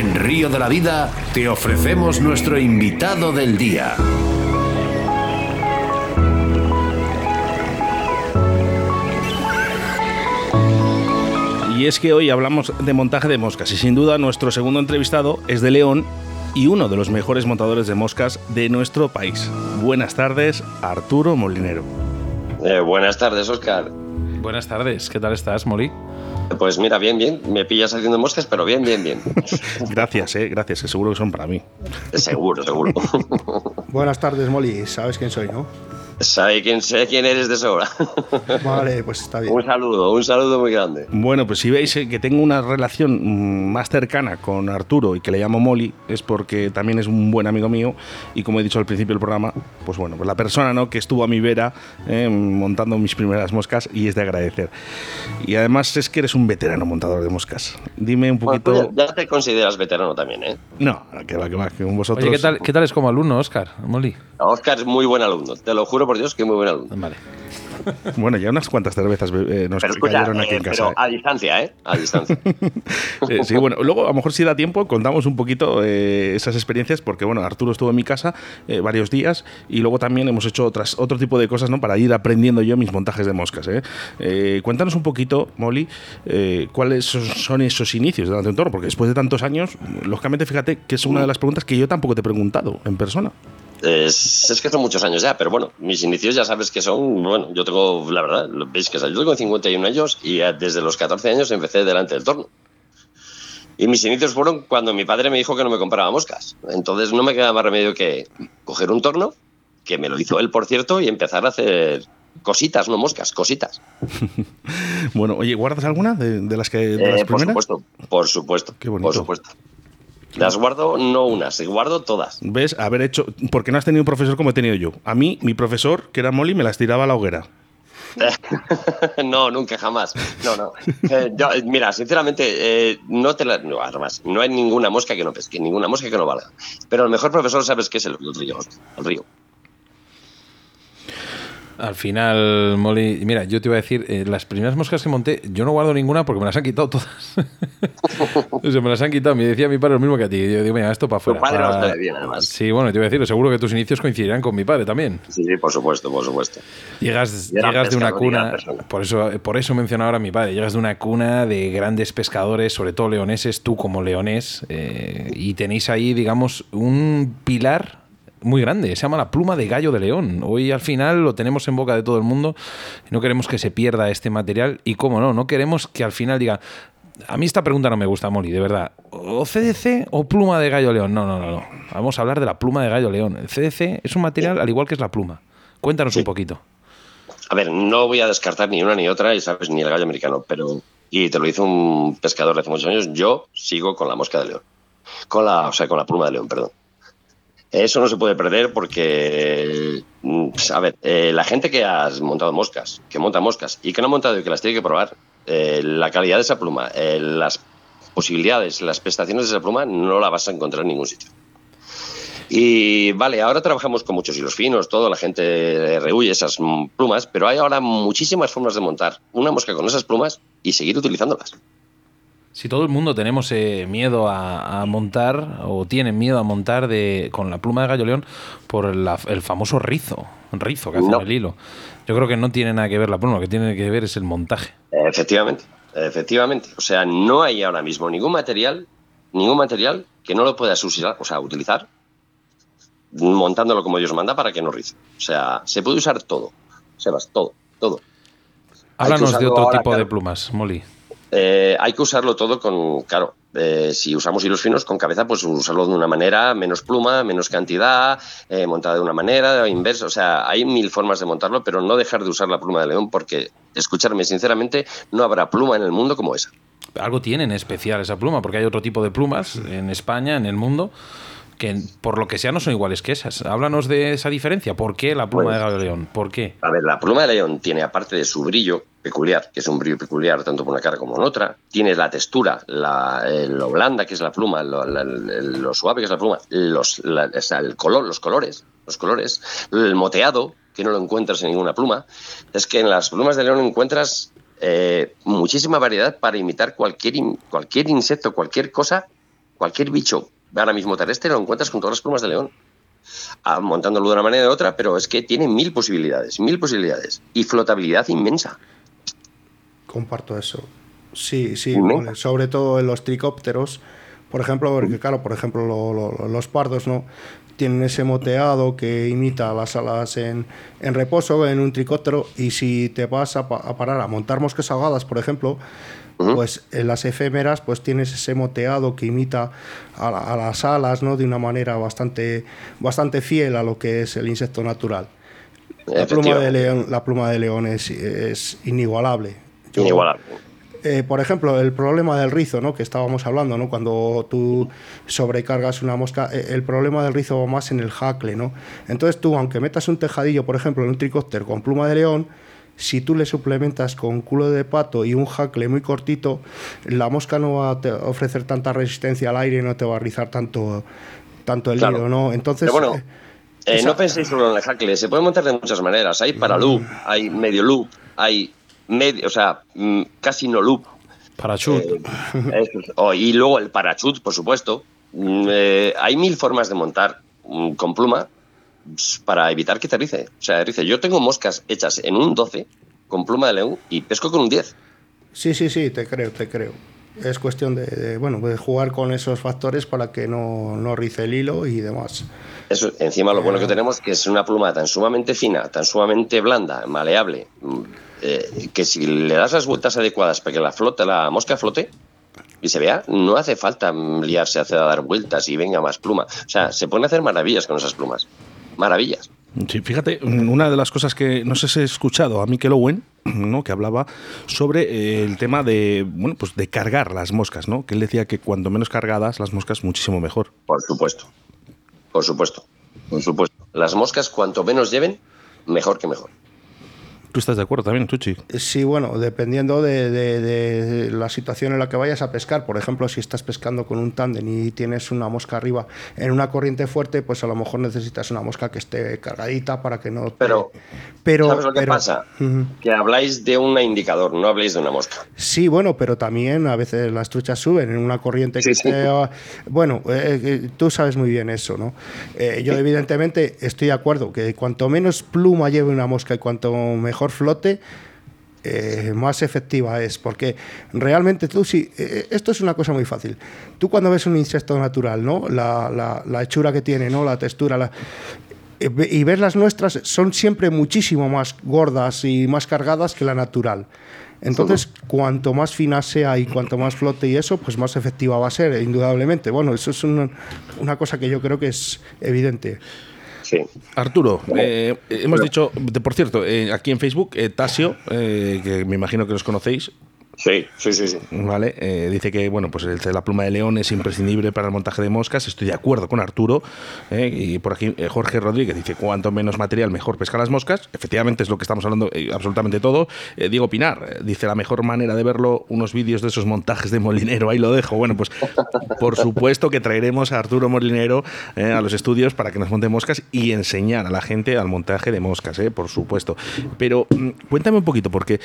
En Río de la Vida te ofrecemos nuestro invitado del día. Y es que hoy hablamos de montaje de moscas y sin duda nuestro segundo entrevistado es de León y uno de los mejores montadores de moscas de nuestro país. Buenas tardes, Arturo Molinero. Eh, buenas tardes, Oscar. Buenas tardes, ¿qué tal estás, Molí? Pues mira, bien, bien. Me pillas haciendo moscas, pero bien, bien, bien. gracias, eh, gracias, que seguro que son para mí. Seguro, seguro. Buenas tardes, Molly. Sabes quién soy, ¿no? Sabe quién, sé quién eres de sobra. Vale, pues está bien. Un saludo, un saludo muy grande. Bueno, pues si veis eh, que tengo una relación mm, más cercana con Arturo y que le llamo Molly, es porque también es un buen amigo mío y como he dicho al principio del programa, pues bueno, pues la persona ¿no? que estuvo a mi vera eh, montando mis primeras moscas y es de agradecer. Y además es que eres un veterano montador de moscas. Dime un poquito... Pues ya te consideras veterano también, ¿eh? No, que va, que va, que vosotros... Oye, ¿qué tal, ¿qué tal es como alumno, Oscar, Molly? Oscar es muy buen alumno, te lo juro por Dios que muy buen alumno. Vale. Bueno, ya unas cuantas cervezas eh, nos pero escucha, cayeron aquí eh, en casa. Pero a distancia, ¿eh? A distancia. eh, sí, bueno, luego a lo mejor si da tiempo contamos un poquito eh, esas experiencias porque, bueno, Arturo estuvo en mi casa eh, varios días y luego también hemos hecho otras, otro tipo de cosas, ¿no? Para ir aprendiendo yo mis montajes de moscas, ¿eh? eh cuéntanos un poquito, Molly, eh, cuáles son esos inicios de Dante Toro, porque después de tantos años, lógicamente, fíjate que es una de las preguntas que yo tampoco te he preguntado en persona. Es, es, que son muchos años ya, pero bueno, mis inicios ya sabes que son, bueno, yo tengo, la verdad, veis que yo tengo 51 años y desde los 14 años empecé delante del torno. Y mis inicios fueron cuando mi padre me dijo que no me compraba moscas. Entonces no me quedaba más remedio que coger un torno, que me lo hizo él, por cierto, y empezar a hacer cositas, no moscas, cositas. bueno, oye, ¿guardas alguna de, de las que de eh, las Por supuesto, por supuesto. Qué bonito. Por supuesto. Las guardo no unas, guardo todas. ¿Ves? Haber hecho. Porque no has tenido un profesor como he tenido yo. A mí, mi profesor, que era Molly, me las tiraba a la hoguera. no, nunca, jamás. No, no. Eh, yo, mira, sinceramente, eh, no te la. No, además, no hay ninguna mosca que no pesque, ninguna mosca que no valga. Pero el mejor profesor, ¿sabes qué es el, el río? El río. Al final, Molly, mira, yo te iba a decir, eh, las primeras moscas que monté, yo no guardo ninguna porque me las han quitado todas. o sea, me las han quitado. Me decía mi padre lo mismo que a ti. Yo digo, mira, esto para afuera. Tu padre para... no está bien, además. Sí, bueno, te iba a decir, seguro que tus inicios coincidirán con mi padre también. Sí, sí, por supuesto, por supuesto. Llegas, llegas de una cuna, por eso, por eso mencionaba ahora a mi padre, llegas de una cuna de grandes pescadores, sobre todo leoneses, tú como leonés, eh, y tenéis ahí, digamos, un pilar muy grande, se llama la pluma de gallo de león. Hoy al final lo tenemos en boca de todo el mundo, no queremos que se pierda este material y cómo no, no queremos que al final diga, a mí esta pregunta no me gusta, Molly, de verdad. ¿O CDC o pluma de gallo león? No, no, no, no. Vamos a hablar de la pluma de gallo león. El CDC es un material al igual que es la pluma. Cuéntanos sí. un poquito. A ver, no voy a descartar ni una ni otra, y sabes, ni el gallo americano, pero, y te lo hizo un pescador hace muchos años, yo sigo con la mosca de león. Con la, o sea, con la pluma de león, perdón. Eso no se puede perder porque, a ver, eh, la gente que ha montado moscas, que monta moscas y que no ha montado y que las tiene que probar, eh, la calidad de esa pluma, eh, las posibilidades, las prestaciones de esa pluma no la vas a encontrar en ningún sitio. Y vale, ahora trabajamos con muchos hilos finos, todo, la gente rehuye esas plumas, pero hay ahora muchísimas formas de montar una mosca con esas plumas y seguir utilizándolas. Si todo el mundo tenemos eh, miedo a, a, montar o tienen miedo a montar de, con la pluma de gallo león por la, el famoso rizo, rizo que hace no. el hilo. Yo creo que no tiene nada que ver la pluma, lo que tiene que ver es el montaje. Efectivamente, efectivamente. O sea, no hay ahora mismo ningún material, ningún material que no lo puedas usar, o sea, utilizar montándolo como Dios manda para que no rice. O sea, se puede usar todo, Sebas, todo, todo. Háblanos de otro tipo de plumas, Molly. Eh, hay que usarlo todo con, claro, eh, si usamos hilos finos con cabeza, pues usarlo de una manera, menos pluma, menos cantidad, eh, montada de una manera, inversa, o sea, hay mil formas de montarlo, pero no dejar de usar la pluma de león porque, escucharme sinceramente, no habrá pluma en el mundo como esa. Algo tiene en especial esa pluma, porque hay otro tipo de plumas en España, en el mundo, que por lo que sea no son iguales que esas. Háblanos de esa diferencia. ¿Por qué la pluma pues, de león? ¿Por qué? A ver, la pluma de león tiene, aparte de su brillo peculiar, que es un brillo peculiar tanto por una cara como en otra, tiene la textura, la, eh, lo blanda que es la pluma, lo, la, lo suave que es la pluma, los, la, o sea, el color, los colores, los colores, el moteado, que no lo encuentras en ninguna pluma. Es que en las plumas de león encuentras eh, muchísima variedad para imitar cualquier, cualquier insecto, cualquier cosa cualquier bicho ahora mismo terrestre lo encuentras con todas las plumas de león. Ah, montándolo de una manera o de otra, pero es que tiene mil posibilidades, mil posibilidades. Y flotabilidad inmensa. Comparto eso. Sí, sí, sobre todo en los tricópteros, por ejemplo, porque claro, por ejemplo, los pardos, ¿no? Tienen ese moteado que imita las alas en, en reposo en un tricóptero y si te vas a, a parar a montar moscas ahogadas, por ejemplo, pues en las efémeras pues tienes ese moteado que imita a, las alas, ¿no? De una manera bastante, bastante fiel a lo que es el insecto natural. La pluma de león, la pluma de león es, inigualable. inigualable. Eh, por ejemplo, el problema del rizo, ¿no? que estábamos hablando, ¿no? cuando tú sobrecargas una mosca, eh, el problema del rizo va más en el jacle. ¿no? Entonces tú, aunque metas un tejadillo, por ejemplo, en un tricóptero con pluma de león, si tú le suplementas con culo de pato y un jacle muy cortito, la mosca no va a ofrecer tanta resistencia al aire y no te va a rizar tanto, tanto el hilo, ¿no? Entonces... bueno, eh, eh, no penséis solo en el jacle, se puede montar de muchas maneras. Hay para loop, hay medio loop, hay medio, o sea, mm, casi no loop. Parachut. Eh, oh, y luego el parachut, por supuesto. Mm, hay mil formas de montar mm, con pluma para evitar que te rice. O sea, rice. Yo tengo moscas hechas en un 12 con pluma de león y pesco con un 10. Sí, sí, sí, te creo, te creo. Es cuestión de, bueno, de jugar con esos factores para que no, no rice el hilo y demás. Eso, encima lo bueno que eh. tenemos es que es una pluma tan sumamente fina, tan sumamente blanda, maleable, mm, eh, que si le das las vueltas adecuadas para que la flote, la mosca flote, y se vea, no hace falta liarse a dar vueltas y venga más pluma. O sea, se pueden hacer maravillas con esas plumas maravillas. Sí, fíjate, una de las cosas que no sé si he escuchado a Mikel Owen, ¿no? que hablaba sobre eh, el tema de bueno pues de cargar las moscas, ¿no? Que él decía que cuanto menos cargadas las moscas muchísimo mejor. Por supuesto, por supuesto, por supuesto. Las moscas cuanto menos lleven, mejor que mejor. ¿Tú estás de acuerdo también, Chuchi? Sí, bueno, dependiendo de, la situación en la que vayas a pescar. Por ejemplo, si estás pescando con un tándem y tienes una mosca arriba en una corriente fuerte, pues a lo mejor necesitas una mosca que esté cargadita para que no... Pero, pero ¿sabes lo que pasa? Que habláis de un indicador, no habléis de una mosca. Sí, bueno, pero también a veces las truchas suben en una corriente que esté... Bueno, eh, eh, tú sabes muy bien eso, ¿no? Eh, yo evidentemente estoy de acuerdo que cuanto menos pluma lleve una mosca y cuanto mejor flote, eh, más efectiva es. Porque realmente tú sí, eh, esto es una cosa muy fácil. Tú cuando ves un insecto natural, ¿no? La, hechura que tiene, ¿no? La textura, la, eh, y ves las nuestras, son siempre muchísimo más gordas y más cargadas que la natural. Entonces, cuanto más fina sea y cuanto más flote y eso, pues más efectiva va a ser, indudablemente. Bueno, eso es una, una cosa que yo creo que es evidente. Arturo, eh, hemos dicho, por cierto, eh, aquí en Facebook, eh, Tasio, que me imagino que los conocéis, Sí, sí, sí. Vale, eh, dice que bueno, pues la pluma de león es imprescindible para el montaje de moscas. Estoy de acuerdo con Arturo. Eh, y por aquí eh, Jorge Rodríguez dice: cuanto menos material, mejor pescar las moscas. Efectivamente, es lo que estamos hablando absolutamente todo. Diego Pinar dice: la mejor manera de verlo, unos vídeos de esos montajes de molinero. Ahí lo dejo. Bueno, pues por supuesto que traeremos a Arturo Molinero a los estudios para que nos monte moscas y enseñar a la gente al montaje de moscas, por supuesto. Pero mm, cuéntame un poquito, porque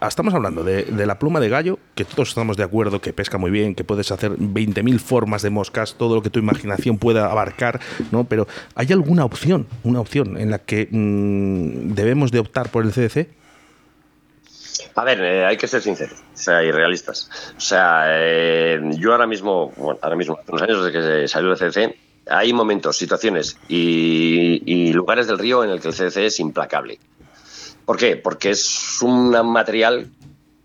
estamos hablando de la pluma de gallo, que todos estamos de acuerdo que pesca muy bien, que puedes hacer 20.000 formas de moscas, todo lo que tu imaginación pueda abarcar, ¿no? Pero ¿hay alguna opción, una opción en la que mm, debemos de optar por el CDC? A ver, eh, hay que ser sinceros, o sea, y realistas. O sea, eh, yo ahora mismo, bueno, ahora mismo, hace unos años desde que salió el CDC, hay momentos, situaciones y, y, lugares del río en el que el CDC es implacable. ¿Por qué? Porque es un material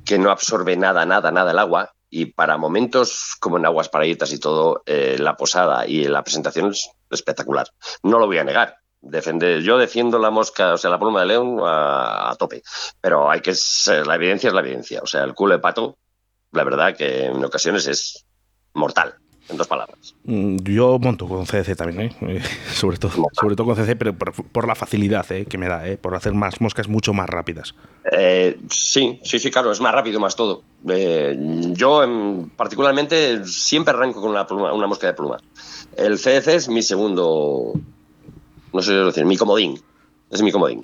que no absorbe nada, nada, nada el agua. Y para momentos como en aguas paraítas y todo, eh, la posada y la presentación es espectacular. No lo voy a negar. Defender, yo defiendo la mosca, o sea, la pluma de león a, tope. Pero hay que ser, la evidencia es la evidencia. O sea, el culo de pato, la verdad que en ocasiones es mortal en dos palabras. Mm, yo monto con CDC también, ¿eh? eh sobre, todo, sobre todo con CDC, pero por, la facilidad ¿eh? que me da, ¿eh? por hacer más moscas mucho más rápidas. sí, sí, sí, claro, es más rápido, más todo. yo particularmente siempre arranco con una, una mosca de pluma. El CDC es mi segundo, no sé decir, mi comodín. es mi comodín.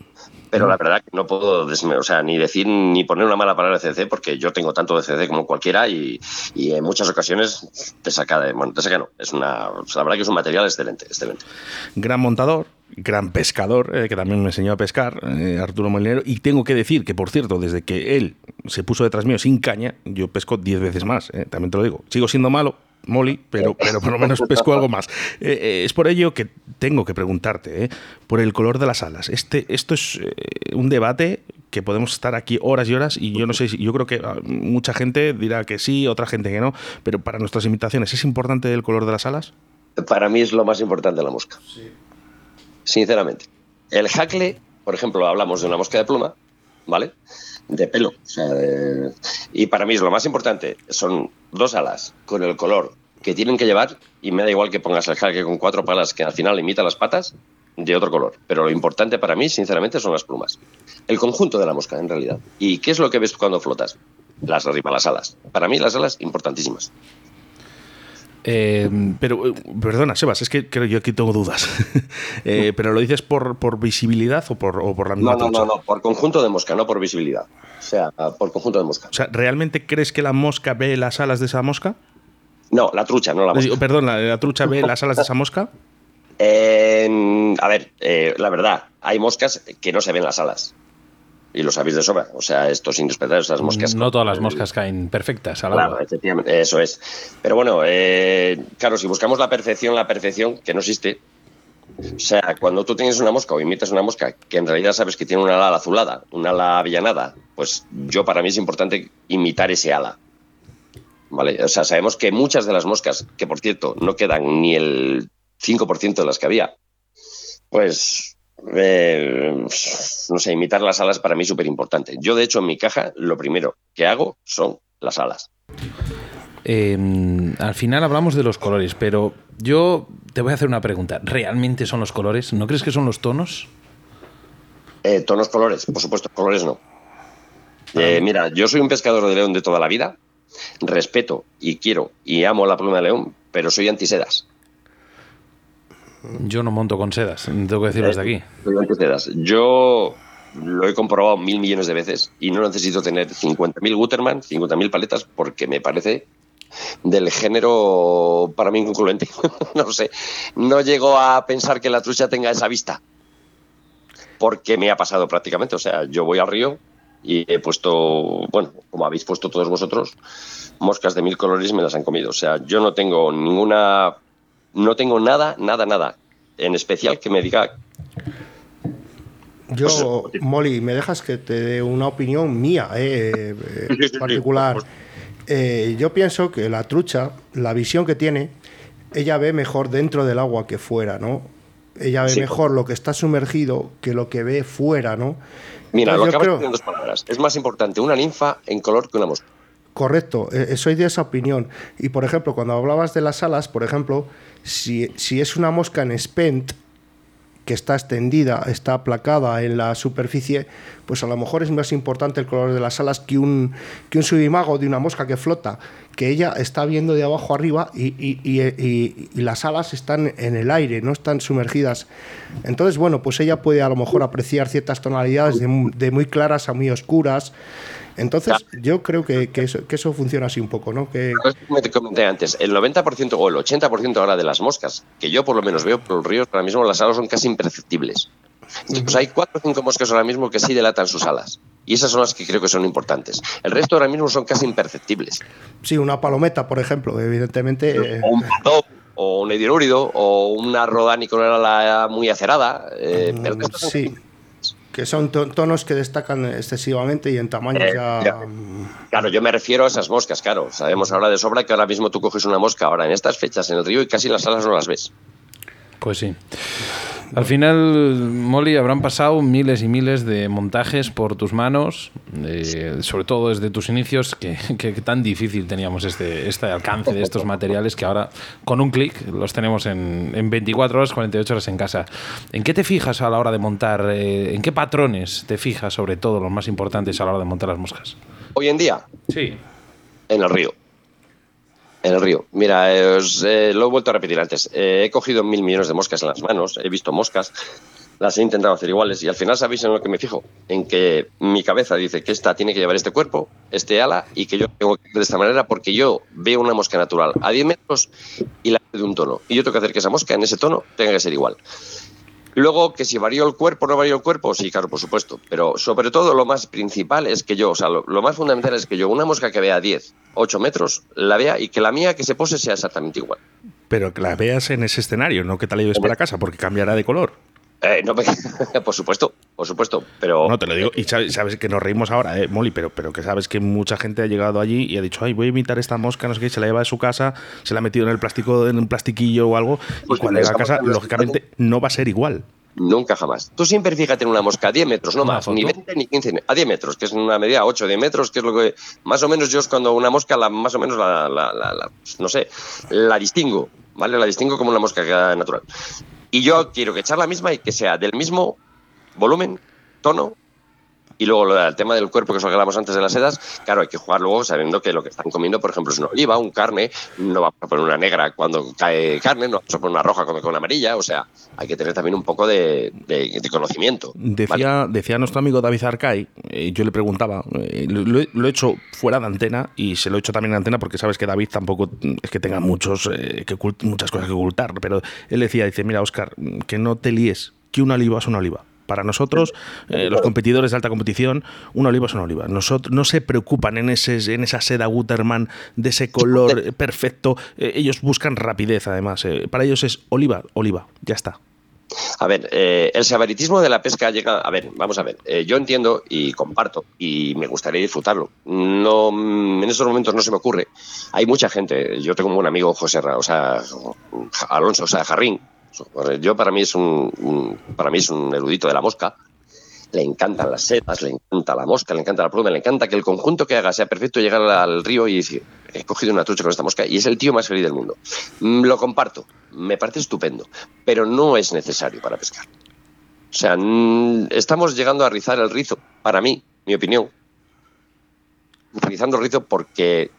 Pero la verdad que no puedo o sea, ni decir ni poner una mala palabra de CC porque yo tengo tanto de CC como cualquiera y, en muchas ocasiones te saca de. Bueno, te saca no. Es una, la verdad que es un material excelente, excelente. Gran montador, gran pescador, eh, que también me enseñó a pescar, eh, Arturo Molinero. Y tengo que decir que, por cierto, desde que él se puso detrás mío sin caña, yo pesco 10 veces más, eh, también te lo digo. Sigo siendo malo, Molly, pero, pero por lo menos pesco algo más. Eh, eh, es por ello que tengo que preguntarte, eh, por el color de las alas. Este, esto es un debate que podemos estar aquí horas y horas y yo no sé si yo creo que ah, mucha gente dirá que sí, otra gente que no, pero para nuestras invitaciones ¿es importante el color de las alas? Para mí es lo más importante la mosca. Sinceramente. El jacle, por ejemplo, hablamos de una mosca de pluma, ¿vale? de pelo. y para mí lo más importante. Son dos alas con el color que tienen que llevar y me da igual que pongas el jaque con cuatro palas que al final imita las patas de otro color. Pero lo importante para mí, sinceramente, son las plumas. El conjunto de la mosca, en realidad. ¿Y qué es lo que ves cuando flotas? Las las alas. Para mí, las alas importantísimas. Eh, pero, eh, perdona, Sebas, es que creo yo aquí tengo dudas. Eh, ¿Pero lo dices por, por visibilidad o por, o por la misma No, no, no, no, por conjunto de mosca, no por visibilidad. O sea, por conjunto de mosca. O sea, ¿realmente crees que la mosca ve las alas de esa mosca? No, la trucha, no la mosca. Perdón, ¿la, trucha ve las alas de esa mosca? a ver, la verdad, hay moscas que no se ven las alas y lo sabéis de sobra. O sea, estos indispensables, esas moscas. No todas las moscas caen perfectas al claro, Efectivamente, eso es. Pero bueno, eh, claro, si buscamos la perfección, la perfección que no existe. O sea, cuando tú tienes una mosca o imitas una mosca que en realidad sabes que tiene una ala azulada, una ala avellanada, pues yo para mí es importante imitar ese ala. ¿Vale? O sea, sabemos que muchas de las moscas, que por cierto no quedan ni el 5% de las que había, pues eh, no sé, imitar las alas para mí es súper importante. Yo, de hecho, en mi caja, lo primero que hago son las alas. Em, al final hablamos de los colores, pero yo te voy a hacer una pregunta. ¿Realmente son los colores? ¿No crees que son los tonos? Eh, tonos, colores, por supuesto, colores no. Eh, mira, yo soy un pescador de león de toda la vida, respeto y quiero y amo la pluma de león, pero soy antisedas. Yo no monto con sedas, tengo que decirlo desde aquí. Yo lo he comprobado mil millones de veces y no necesito tener 50.000 Guterman, 50.000 paletas, porque me parece del género para mí inconcluente. no sé, no llego a pensar que la trucha tenga esa vista, porque me ha pasado prácticamente. O sea, yo voy al río y he puesto, bueno, como habéis puesto todos vosotros, moscas de mil colores me las han comido. O sea, yo no tengo ninguna no tengo nada, nada, nada en especial que me diga. Yo, pues, Molly, me dejas que te dé una opinión mía, eh, eh particular. Eh, yo pienso que la trucha, la visión que tiene, ella ve mejor dentro del agua que fuera, ¿no? Ella ve mejor lo que está sumergido que lo que ve fuera, ¿no? Mira, lo acabas creo... en dos palabras. Es más importante una ninfa en color que una mosca. Correcto, eh, soy de esa opinión. Y por ejemplo, cuando hablabas de las alas, por ejemplo, si, es una mosca en spent, que está extendida, está aplacada en la superficie, pues a lo mejor es más importante el color de las alas que un, que un subimago de una mosca que flota, que ella está viendo de abajo arriba y, las alas están en el aire, no están sumergidas. Entonces, bueno, pues ella puede a lo mejor apreciar ciertas tonalidades de, de muy claras a muy oscuras. Entonces, yo creo que, eso, funciona así un poco, ¿no? Que... Como te comenté antes, el 90% o el 80% ahora de las moscas, que yo por lo menos veo por los ríos, ahora mismo las alas son casi imperceptibles. pues hay cuatro o cinco moscas ahora mismo que sí delatan sus alas. Y esas son las que creo que son importantes. El resto ahora mismo son casi imperceptibles. Sí, una palometa, por ejemplo, evidentemente. O un pato, o un edilúrido, o una rodani con una ala muy acerada. Eh, mm, sí que son tonos que destacan excesivamente y en tamaño eh, ya... Claro, yo me refiero a esas moscas, claro. Sabemos ahora de sobra que ahora mismo tú coges una mosca ahora en estas fechas en el río y casi las alas no las ves. Pues sí. Al final, Molly, habrán pasado miles y miles de montajes por tus manos, sobre todo desde tus inicios, que, tan difícil teníamos este, este alcance de estos materiales que ahora con un clic los tenemos en, en, 24 horas, 48 horas en casa. ¿En qué te fijas a la hora de montar? Eh, ¿En qué patrones te fijas sobre todo los más importantes a la hora de montar las moscas? Hoy en día. Sí. En el río. En el río. Mira, os, eh, lo he vuelto a repetir antes. Eh, he cogido mil millones de moscas en las manos, he visto moscas, las he intentado hacer iguales y al final sabéis en lo que me fijo, en que mi cabeza dice que esta tiene que llevar este cuerpo, este ala y que yo tengo que ir de esta manera porque yo veo una mosca natural a 10 metros y la de un tono y yo tengo que hacer que esa mosca en ese tono tenga que ser igual. Luego, que si varío el cuerpo o no varío el cuerpo, sí, claro, por supuesto. Pero sobre todo lo más principal es que yo, o sea, lo, lo, más fundamental es que yo, una mosca que vea 10, 8 metros, la vea y que la mía que se pose sea exactamente igual. Pero que la veas en ese escenario, no que te la lleves para casa, porque cambiará de color. Eh, no, por supuesto, por supuesto, pero... No, te lo digo, y sabes, sabes que nos reímos ahora, eh, Molly, pero, pero que sabes que mucha gente ha llegado allí y ha dicho, ay, voy a imitar esta mosca, no sé qué, se la lleva de su casa, se la ha metido en el plástico, en un plastiquillo o algo, Pues y cuando llega a casa, lógicamente, no va a ser igual. Nunca jamás. Tú siempre fíjate en una mosca a 10 metros, no más, ni 20 ni 15, a 10 metros, que es una medida 8 de metros, que es lo que más o menos yo es cuando una mosca, la, más o menos la, la, la, la, no sé, la distingo, ¿vale? La distingo como una mosca natural. Y yo quiero que echar la misma y que sea del mismo volumen, tono y luego el tema del cuerpo que os hablamos antes de las sedas, claro, hay que jugar luego sabiendo que lo que están comiendo, por ejemplo, es una oliva, un carne, no vamos a poner una negra cuando cae carne, no vamos a poner una roja cuando cae una amarilla, o sea, hay que tener también un poco de, de, de conocimiento. Decía, ¿vale? decía nuestro amigo David Arcay, eh, yo le preguntaba, eh, lo, lo, he hecho fuera de antena y se lo he hecho también en antena porque sabes que David tampoco es que tenga muchos, eh, que muchas cosas que ocultar, pero él decía, dice, mira, Oscar, que no te líes, que una oliva es una oliva para nosotros, eh, los competidores de alta competición, una oliva es una oliva. Nosotros, no se preocupan en, ese, en esa seda Gutermann de ese color perfecto. Eh, ellos buscan rapidez, además. Eh, para ellos es oliva, oliva, ya está. A ver, eh, el sabaritismo de la pesca llega. A ver, vamos a ver. Eh, yo entiendo y comparto y me gustaría disfrutarlo. No, en estos momentos no se me ocurre. Hay mucha gente. Yo tengo un buen amigo, José, o sea, Alonso, o sea, Jarrín. Yo para mí es un, para mí es un erudito de la mosca. Le encantan las setas, le encanta la mosca, le encanta la pluma, le encanta que el conjunto que haga sea perfecto, llegar al río y decir, he cogido una trucha con esta mosca y es el tío más feliz del mundo. Lo comparto, me parece estupendo, pero no es necesario para pescar. O sea, estamos llegando a rizar el rizo, para mí, mi opinión. Rizando el rizo porque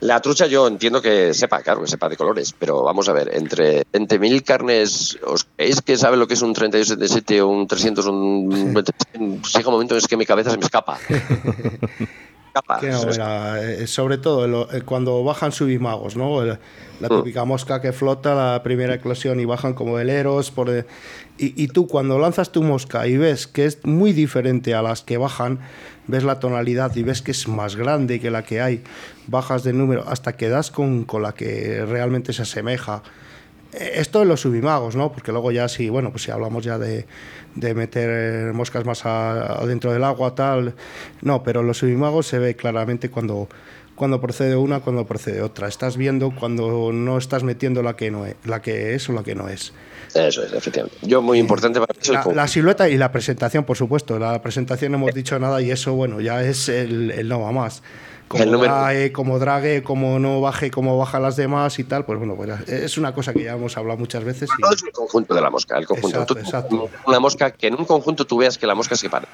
la trucha yo entiendo que sepa, claro, que sepa de colores, pero vamos a ver, entre, entre mil carnes, ¿os creéis que sabe lo que es un 3277 o un 300 un Llega un momento en que mi cabeza se me escapa. No, era, sobre todo lo, cuando bajan subimagos, ¿no? La, la típica mosca que flota, la primera eclosión y bajan como veleros. Por, y, y tú cuando lanzas tu mosca y ves que es muy diferente a las que bajan, ves la tonalidad y ves que es más grande que la que hay, bajas de número hasta que das con, con la que realmente se asemeja. Esto en los subimagos, ¿no? Porque luego ya si, bueno, pues si hablamos ya de, de meter moscas más adentro del agua, tal, no, pero en los subimagos se ve claramente cuando, cuando procede una, cuando procede otra. Estás viendo cuando no estás metiendo la que no es, la que es o la que no es. Eso es, efectivamente. Yo, muy importante para mí la, la, silueta y la presentación, por supuesto. La presentación no hemos dicho nada y eso, bueno, ya es el, el no va más. Como, el número... drague, como drague, como no baje, como baja las demás y tal, pues bueno, pues es una cosa que ya hemos hablado muchas veces. Y... Todo es el conjunto de la mosca, el conjunto. Exacto, tú, exacto. Una mosca que en un conjunto tú veas que la mosca se para.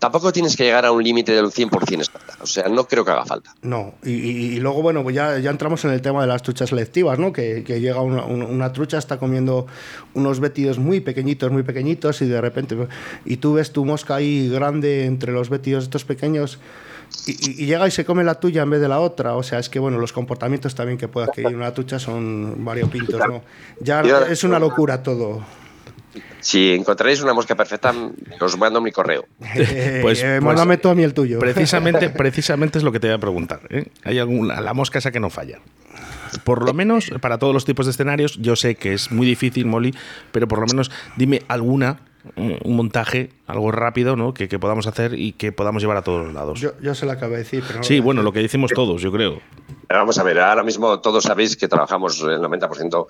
Tampoco tienes que llegar a un límite del 100% exacta. O sea, no creo que haga falta. No, y, y, y luego, bueno, pues ya, ya, entramos en el tema de las truchas selectivas, ¿no? Que, que llega una, una, trucha, está comiendo unos vétidos muy pequeñitos, muy pequeñitos, y de repente, y tú ves tu mosca ahí grande entre los vétidos estos pequeños. Y, y, llega y se come la tuya en vez de la otra. O sea, es que bueno, los comportamientos también que pueda adquirir una tucha son variopintos, ¿no? Ya es una locura todo. Si encontraréis una mosca perfecta, os mando mi correo. pues, eh, mándame pues, tú a mí el tuyo. Precisamente, precisamente es lo que te voy a preguntar. ¿eh? ¿Hay alguna, la mosca esa que no falla? Por lo menos, para todos los tipos de escenarios, yo sé que es muy difícil, Molly, pero por lo menos dime alguna un montaje, algo rápido, ¿no? Que, que, podamos hacer y que podamos llevar a todos los lados. Yo, yo se lo acabo de decir, pero no Sí, bueno, lo que decimos todos, yo creo. Vamos a ver, ahora mismo todos sabéis que trabajamos el 90%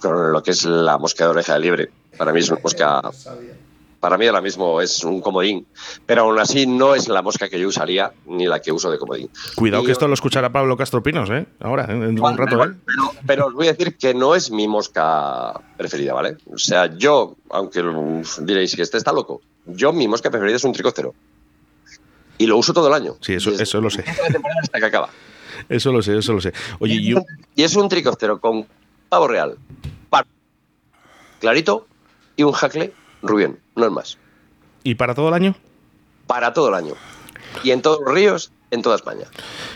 con lo que es la mosca de oreja de libre. Para mí es una mosca. Para mí ahora mismo es un comodín, pero aún así no es la mosca que yo usaría ni la que uso de comodín. Cuidado y que esto lo escuchará Pablo Castro Pinos, ¿eh? Ahora, en un rato. Pero, ¿eh? pero, pero, os voy a decir que no es mi mosca preferida, ¿vale? O sea, yo, aunque diréis que este está loco, yo mi mosca preferida es un tricócero. Y lo uso todo el año. Sí, eso, eso lo sé. Hasta que acaba. Eso lo sé, eso lo sé. Oye, y, yo... y es un tricóptero con pavo real, clarito y un jacle Rubión, no es más. ¿Y para todo el año? Para todo el año. Y en todos los ríos, en toda España.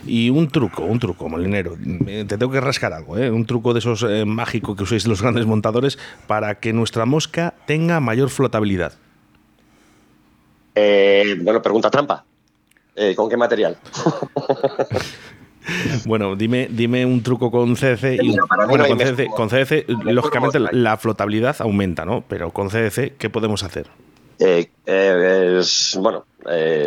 Y un truco, un truco, molinero. Te tengo que rascar algo, ¿eh? Un truco de esos eh, mágicos que usáis los grandes montadores para que nuestra mosca tenga mayor flotabilidad. Eh, bueno, pregunta trampa. Eh, ¿Con qué material? Bueno, dime, dime un truco con CDC. Y, bueno, con CDC, lógicamente, la flotabilidad aumenta, ¿no? Pero con CDC, ¿qué podemos hacer? Eh, bueno,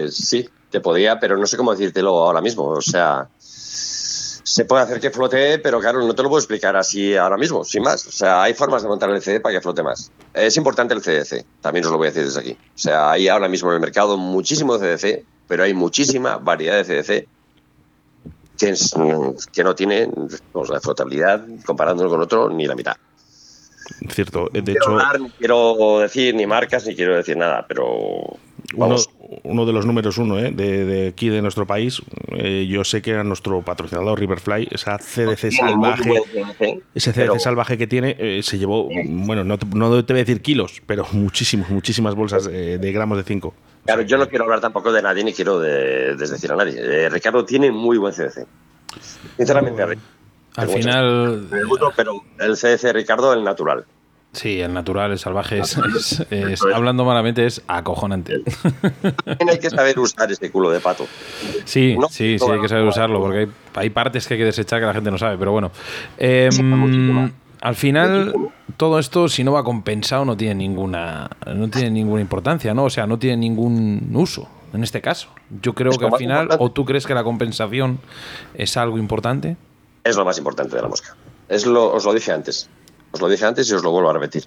sí, te podría, pero no sé cómo decírtelo ahora mismo. O sea, se puede hacer que flote, pero claro, no te lo puedo explicar así ahora mismo, sin más. O sea, hay formas de montar el CD para que flote más. Es importante el CDC, también os lo voy a decir desde aquí. O sea, hay ahora mismo en el mercado muchísimo CDC, pero hay muchísima variedad de CDC que, que no tiene pues, la flotabilidad, comparándolo con otro, ni la mitad. Cierto, de hecho. no quiero decir ni marcas ni quiero decir nada, pero uno, de los números uno ¿eh? de, aquí de nuestro país, eh, yo sé que era nuestro patrocinador Riverfly, esa CDC salvaje, ese CDC salvaje que tiene, eh, se llevó, bueno, no, no, te voy a decir kilos, pero muchísimos, muchísimas bolsas de, gramos de 5. Claro, yo no quiero hablar tampoco de nadie ni quiero desdecir a nadie. Ricardo tiene muy buen CDC. Sinceramente, al final. Pero el CDC Ricardo, el natural. Sí, el natural, el salvaje, es, hablando malamente, es acojonante. También hay que saber usar ese culo de pato. Sí, sí, sí, hay que saber usarlo, porque hay, partes que hay que desechar que la gente no sabe, pero bueno. Al final, todo esto, si no va compensado, no tiene ninguna, no tiene ninguna importancia, ¿no? O sea, no tiene ningún uso en este caso. Yo creo que al final, o tú crees que la compensación es algo importante. Es lo más importante de la mosca. Es lo, os lo dije antes os lo dije antes y os lo vuelvo a repetir.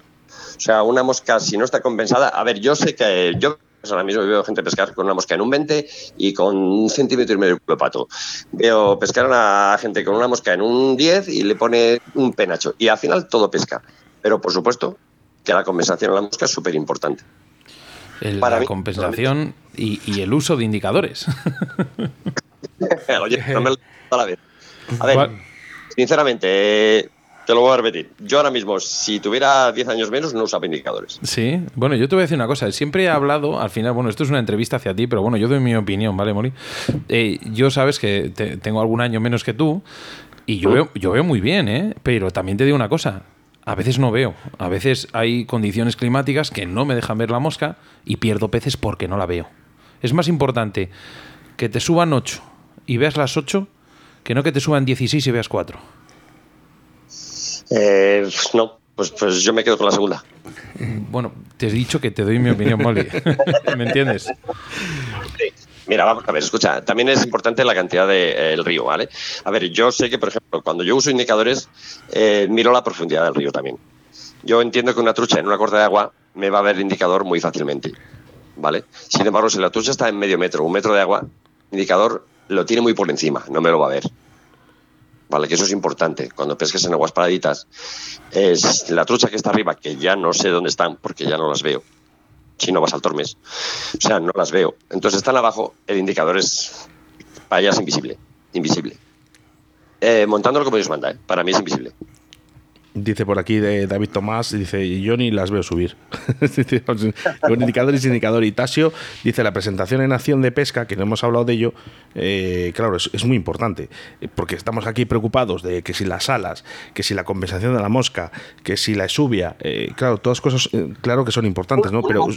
O sea, una mosca, si no está compensada, a ver, yo sé que yo ahora mismo veo gente pescar con una mosca en un 20 y con un centímetro y medio de pato. Veo pescar a gente con una mosca en un 10 y le pone un penacho. Y al final todo pesca. Pero por supuesto que la compensación a la mosca es súper importante. La compensación y, el uso de indicadores. Oye, no me lo a la vez. A ver, sinceramente, te lo voy a repetir. Yo ahora mismo, si tuviera 10 años menos, no usaba indicadores. Sí, bueno, yo te voy a decir una cosa. Siempre he hablado, al final, bueno, esto es una entrevista hacia ti, pero bueno, yo doy mi opinión, ¿vale, Mori? Eh, yo sabes que tengo algún año menos que tú y yo veo, yo veo muy bien, ¿eh? Pero también te digo una cosa. A veces no veo. A veces hay condiciones climáticas que no me dejan ver la mosca y pierdo peces porque no la veo. Es más importante que te suban 8 y veas las 8 que no que te suban 16 y veas 4. Eh, no, pues, pues yo me quedo con la segunda. Bueno, te he dicho que te doy mi opinión, Molly. ¿Me entiendes? Mira, vamos a ver, escucha, también es importante la cantidad del eh, río, ¿vale? A ver, yo sé que, por ejemplo, cuando yo uso indicadores, eh, miro la profundidad del río también. Yo entiendo que una trucha en una corta de agua me va a ver el indicador muy fácilmente, ¿vale? Sin embargo, si la trucha está en medio metro, un metro de agua, el indicador lo tiene muy por encima, no me lo va a ver. ¿Vale? Que eso es importante. Cuando pesques en aguas paraditas, es la trucha que está arriba, que ya no sé dónde están porque ya no las veo. Si no vas al Tormes. O sea, no las veo. Entonces están abajo, el indicador es para ellas invisible. Invisible. Eh, montándolo como Dios manda, ¿eh? para mí es invisible. Dice por aquí de David Tomás, dice, yo ni las veo subir. Con indicadores indicador. Y Tasio dice, la presentación en acción de pesca, que no hemos hablado de ello, eh, claro, es, muy importante, porque estamos aquí preocupados de que si las alas, que si la compensación de la mosca, que si la exubia, eh, claro, todas cosas, eh, claro que son importantes, ¿no? Pero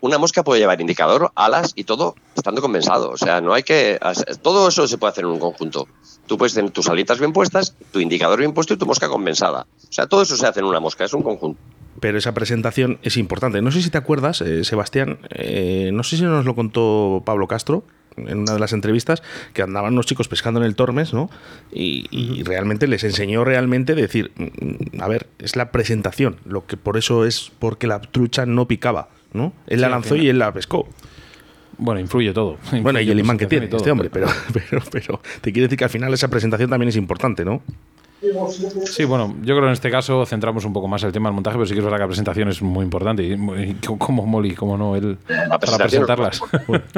una mosca puede llevar indicador, alas y todo estando compensado. O sea, no hay que... Todo eso se puede hacer en un conjunto. Tú puedes tener tus alitas bien puestas, tu indicador bien puesto y tu mosca compensada. O sea, todo eso se hace en una mosca, es un conjunto. Pero esa presentación es importante. No sé si te acuerdas, eh, Sebastián, eh, no sé si nos lo contó Pablo Castro en una de las entrevistas, que andaban unos chicos pescando en el Tormes, ¿no? Y, realmente les enseñó realmente decir, mm, a ver, es la presentación, lo que por eso es porque la trucha no picaba, ¿no? Él la lanzó y él la pescó. Bueno, influye todo. bueno, y el imán que tiene este hombre, pero, pero, pero te quiere decir que al final esa presentación también es importante, ¿no? Sí, bueno, yo creo que en este caso centramos un poco más el tema del montaje, pero sí que es verdad que la presentación es muy importante. Y, como Molly, como no, él para presentarlas.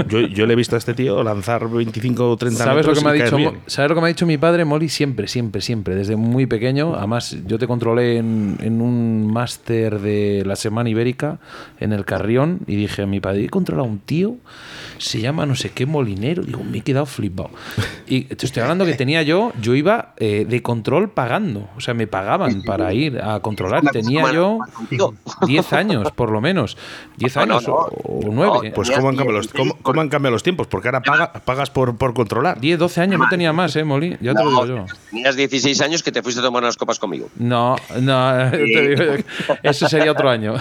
yo, yo, le he visto a este tío lanzar 25 o 30 ¿Sabes Lo que me ha dicho, ¿Sabes lo que me ha dicho mi padre? Molly siempre, siempre, siempre, desde muy pequeño. Además, yo te controlé en, en un máster de la Semana Ibérica en el Carrión y dije a mi padre, he controlado a un tío, se llama no sé qué molinero. Digo, me he quedado flipado. Y te estoy hablando que tenía yo, yo iba eh, de control pagando. O sea, me pagaban para ir a controlar. Tenía yo 10 años, por lo menos. 10 años o 9. pues ¿cómo han, cambiado los, cómo, han cambiado los tiempos? Porque ahora pagas por, por controlar. 10, 12 años, no tenía más, ¿eh, Molly? Ya te lo digo yo. Tenías 16 años que te fuiste a tomar unas copas conmigo. No, no, eso sería otro año.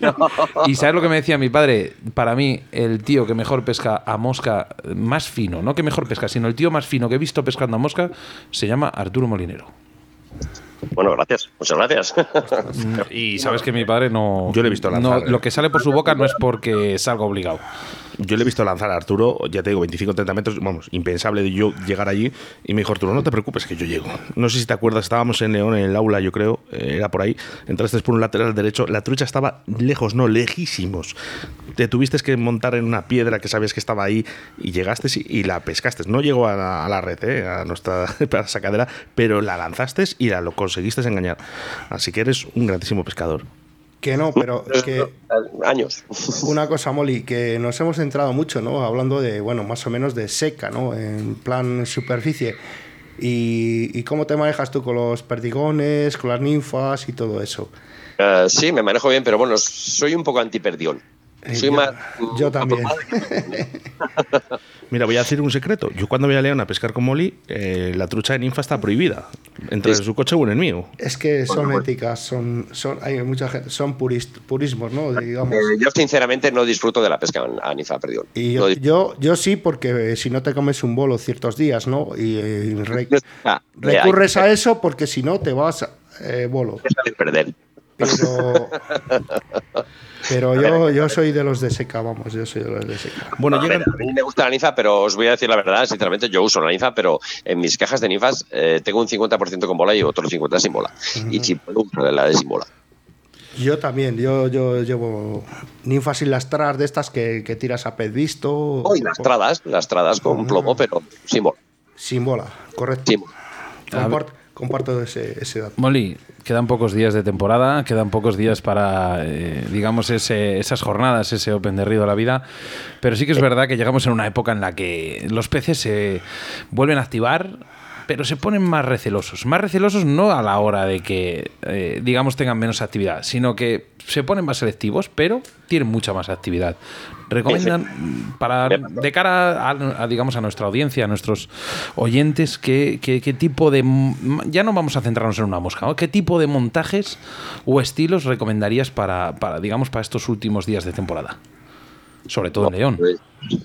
y ¿sabes lo que me decía mi padre? Para mí, el tío que mejor pesca a mosca, más fino, no que mejor pesca, sino el tío más fino que he visto pescando a mosca, se llama Arturo Molinero. Bueno, gracias, muchas gracias. y sabes que mi padre no. Yo le he visto lanzar. lo que sale por su boca no es porque salga obligado. Yo le he visto lanzar a Arturo, ya te digo, 25 30 metros, vamos, impensable de yo llegar allí. Y me dijo Arturo, no te preocupes que yo llego. No sé si te acuerdas, estábamos en León, en el aula, yo creo, eh, era por ahí. Entraste por un lateral derecho, la trucha estaba lejos, no, lejísimos. Te tuviste que montar en una piedra que sabías que estaba ahí y llegaste y, la pescaste. No llegó a la, red, eh, a nuestra sacadera, pero la lanzaste y la lo conseguiste engañar. Así que eres un grandísimo pescador. Que no, pero es que. Años. Una cosa, Molly, que nos hemos centrado mucho, ¿no? Hablando de, bueno, más o menos de seca, ¿no? En plan superficie. ¿Y, cómo te manejas tú con los perdigones, con las ninfas y todo eso? Eh, sí, me manejo bien, pero bueno, soy un poco antiperdión. Eh, soy yo, más. Yo también. Mira, voy a decir un secreto. Yo cuando voy a León a pescar con Molly, eh, la trucha de ninfa está prohibida. Entre en su coche o en el mío. Es que son éticas, son, son, hay mucha gente, son purismos, ¿no? Digamos. Eh, yo sinceramente no disfruto de la pesca a ninfa perdión. Y yo, yo, sí, porque si no te comes un bolo ciertos días, ¿no? Y, ah, recurres a eso porque si no te vas eh, bolo. perder. Pero Pero yo, yo soy de los de seca, vamos, yo soy de los de seca. Bueno, a, mí me gusta la ninfa, pero os voy a decir la verdad, sinceramente, yo uso la ninfa, pero en mis cajas de ninfas eh, tengo un 50% con bola y otro 50% sin bola. Y si puedo la de sin bola. Yo también, yo, yo llevo ninfas sin lastrar de estas que, tiras a pez visto. Oh, y lastradas, lastradas con plomo, pero sin bola. Sin bola, correcto. Sin bola comparto ese, dato. Molly, quedan pocos días de temporada, quedan pocos días para, eh, digamos, esas jornadas, ese Open de Río de la Vida, pero sí que es verdad que llegamos en una época en la que los peces se vuelven a activar, pero se ponen más recelosos. Más recelosos no a la hora de que, eh, digamos, tengan menos actividad, sino que se ponen más selectivos, pero tienen mucha más actividad. Recomiendan para de cara a, digamos a nuestra audiencia, a nuestros oyentes, qué, qué, tipo de ya no vamos a centrarnos en una mosca, ¿qué tipo de montajes o estilos recomendarías para, para digamos para estos últimos días de temporada? Sobre todo en León. Pues,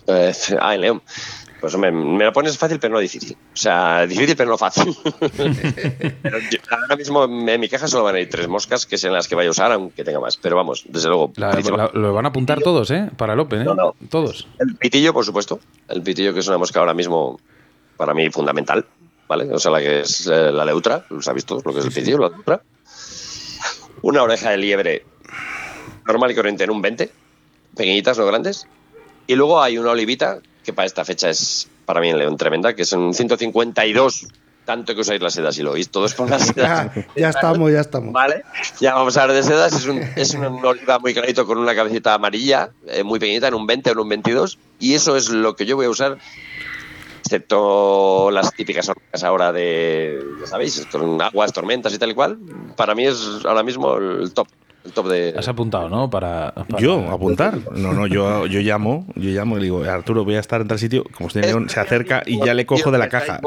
pues, ah, en León. Pues me, me, lo pones fácil, pero no difícil. O sea, difícil, pero no fácil. ahora mismo en mi caja solo van a ir tres moscas, que sean las que vaya a usar, aunque tenga más. Pero vamos, desde luego. lo van a apuntar todos, ¿eh? Para el Open, ¿eh? Todos. El pitillo, por supuesto. El pitillo, que es una mosca ahora mismo, para mí, fundamental. ¿Vale? O sea, la que es eh, la leutra. Lo sabéis todos lo que es el pitillo, la leutra. Una oreja de liebre normal y corriente en un 20. Pequeñitas, no grandes. Y luego hay una olivita que para esta fecha es para mí en León tremenda, que son 152 tanto que usáis las sedas y lo oís todos con las sedas. ya estamos, ya estamos. Vale, ya vamos a hablar de sedas. Es un, es un oliva muy clarito con una cabecita amarilla, eh, muy pequeñita, en un 20 o en un 22. Y eso es lo que yo voy a usar, excepto las típicas orcas ahora de, ya sabéis, con aguas, tormentas y tal y cual. Para mí es ahora mismo el top. Has apuntado, ¿no? Para, Yo, apuntar. No, no, yo, yo llamo, yo llamo y digo, Arturo, voy a estar en tal sitio. Como usted se acerca y ya le cojo de la caja.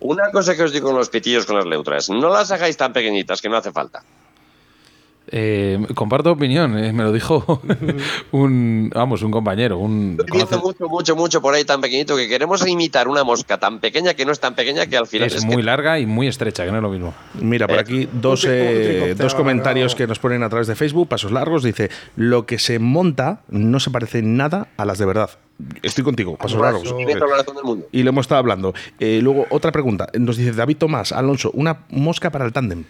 Una cosa que os digo con los pitillos con las leutras, no las hagáis tan pequeñitas que no hace falta. Eh, comparto opinión, eh, me lo dijo un, vamos, un compañero. Un, Estoy mucho, mucho, mucho por ahí tan pequeñito que queremos imitar una mosca tan pequeña que no es tan pequeña que al final es, muy larga y muy estrecha, que no es lo mismo. Mira, por aquí dos, dos comentarios que nos ponen a través de Facebook, pasos largos. Dice: Lo que se monta no se parece nada a las de verdad. Estoy contigo, pasos largos. Y lo hemos estado hablando. Eh, luego, otra pregunta. Nos dice David Tomás, Alonso, una mosca para el tándem.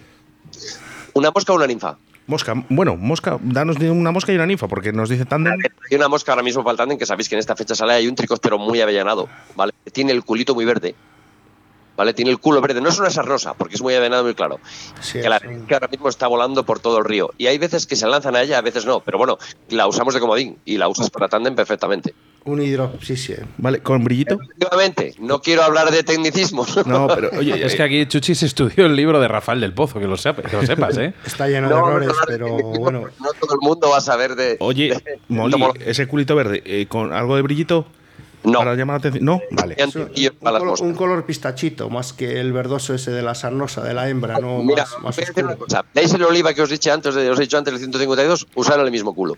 ¿Una mosca o una ninfa? Mosca, bueno, mosca, danos una mosca y una ninfa, porque nos dice tándem. Hay una mosca ahora mismo para el tándem que sabéis que en esta fecha sale, hay un tricóptero muy avellanado, ¿vale? Tiene el culito muy verde, ¿vale? Tiene el culo verde, no es una rosa, porque es muy avellanado, muy claro. que, la, que ahora mismo está volando por todo el río. Y hay veces que se lanzan a ella, a veces no, pero bueno, la usamos de comodín y la usas para tándem perfectamente. Un hidro, sí, sí. Vale, ¿con brillito? Efectivamente, no quiero hablar de tecnicismos. No, pero oye, es que aquí Chuchi se estudió el libro de Rafael del Pozo, que lo, sepas, que lo sepas, ¿eh? Está lleno de errores, pero bueno. No todo el mundo va a saber de. Oye, Molly, ese culito verde, eh, ¿con algo de brillito? No. Para llamar la atención. No, vale. un, color, un, color, pistachito, más que el verdoso ese de la sarnosa, de la hembra, no Mira, más, más oscuro. ¿Veis el oliva que os he dicho antes, os he dicho antes, el 152? Usar el mismo culo.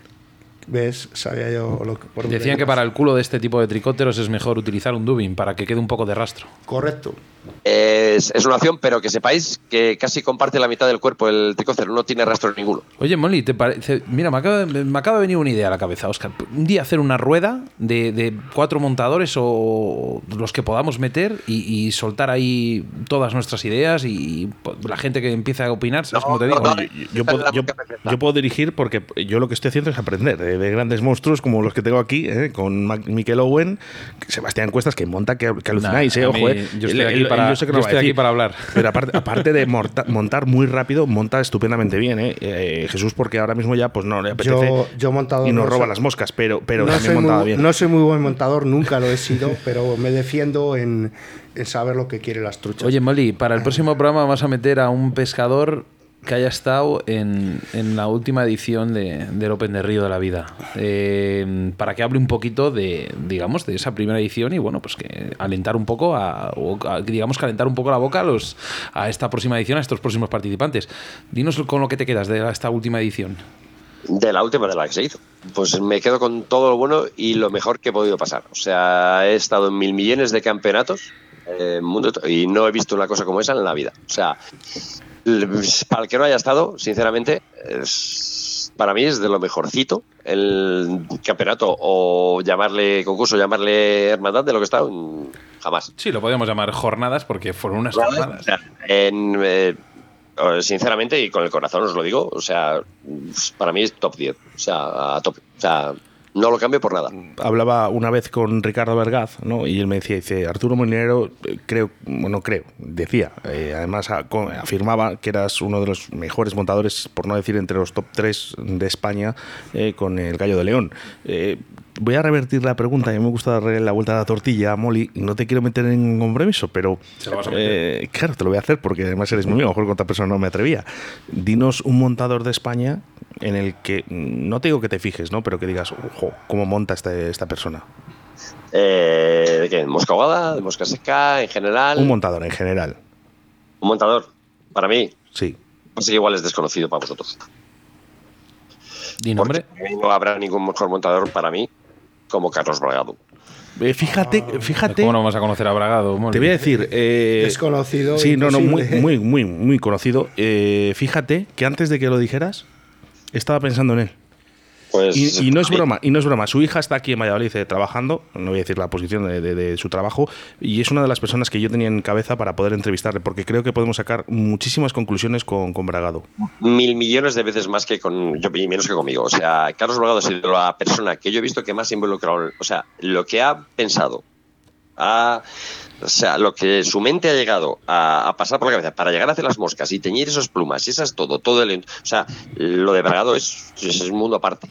¿Ves? Sabía yo lo que. Por Decían que para el culo de este tipo de tricóteros es mejor utilizar un dubin para que quede un poco de rastro. Correcto. Es, es, una opción, pero que sepáis que casi comparte la mitad del cuerpo el tricócero, no tiene rastro ninguno. Oye, Molly, ¿te parece? Mira, me acaba, me acaba, de venir una idea a la cabeza, Oscar. Un día hacer una rueda de, de cuatro montadores o los que podamos meter y, soltar ahí todas nuestras ideas y la gente que empieza a opinar, ¿sabes cómo te digo? yo, puedo, yo, yo, puedo, dirigir porque yo lo que estoy haciendo es aprender de, grandes monstruos como los que tengo aquí, ¿eh? con Mikel Owen, Sebastián Cuestas, que monta que, alucináis, ¿eh? Ojo, ¿eh? Yo estoy aquí para, yo, estoy aquí para hablar. Pero aparte, aparte de montar muy rápido, monta estupendamente bien, ¿eh? ¿eh? Jesús, porque ahora mismo ya pues no le apetece yo, yo montado y nos roba las moscas, pero, pero no también montaba bien. No soy muy buen montador, nunca lo he sido, pero me defiendo en, en saber lo que quieren las truchas. Oye, Molly, para el próximo programa vas a meter a un pescador que haya estado en, en la última edición de, del Open de Río de la Vida. Eh, para que hable un poquito de, digamos, de esa primera edición y bueno, pues que alentar un poco a, digamos, calentar un poco la boca a, los, a esta próxima edición, a estos próximos participantes. Dinos con lo que te quedas de esta última edición. De la última de la que se hizo. Pues me quedo con todo lo bueno y lo mejor que he podido pasar. O sea, he estado en mil millones de campeonatos eh, mundo, y no he visto una cosa como esa en la vida. O sea, para el que no haya estado, sinceramente, para mí es de lo mejorcito el campeonato o llamarle concurso, llamarle hermandad de lo que está jamás. Sí, lo podemos llamar jornadas porque fueron unas jornadas. Eh, sinceramente y con el corazón os lo digo, o sea, para mí es top 10, o sea, a top, o sea, no lo cambio por nada. Hablaba una vez con Ricardo Vergaz, ¿no? Y él me decía, dice, Arturo Molinero, eh, creo, bueno, creo, decía, eh, además afirmaba que eras uno de los mejores montadores, por no decir entre los top 3 de España, eh, con el Gallo de León voy a revertir la pregunta. A mí me gusta darle la vuelta a la tortilla a Molly y no te quiero meter en un compromiso, pero. claro, te lo voy a hacer porque además eres muy amigo. A lo mejor con otra persona no me atrevía. Dinos un montador de España en el que. No te digo que te fijes, ¿no? Pero que digas, ojo, ¿cómo monta este, esta persona? Eh, ¿De qué? ¿Mosca ahogada? ¿De mosca seca? ¿En general? Un montador, en general. ¿Un montador? Para mí. Sí. Pues igual es desconocido para vosotros. ¿Di nombre? no habrá ningún mejor montador para mí como Carlos Bragado. Eh, fíjate, fíjate. ¿Cómo no vamos a conocer a Bragado? Te voy a decir. Eh, Desconocido. Sí, no, no, muy, muy, muy, muy conocido. Eh, fíjate que antes de que lo dijeras, estaba pensando en él. Pues, y, no es broma, y no es broma. Su hija está aquí en Valladolid eh, trabajando, no voy a decir la posición de, su trabajo, y es una de las personas que yo tenía en cabeza para poder entrevistarle, porque creo que podemos sacar muchísimas conclusiones con, con Bragado. Mil millones de veces más que con yo y menos que conmigo. O sea, Carlos Bragado ha sido la persona que yo he visto que más involucrado, o sea, lo que ha pensado, ha o sea, lo que su mente ha llegado a, pasar por la cabeza para llegar a hacer las moscas y teñir esas plumas y esas todo, todo el. O sea, lo de Bragado es, es un mundo aparte.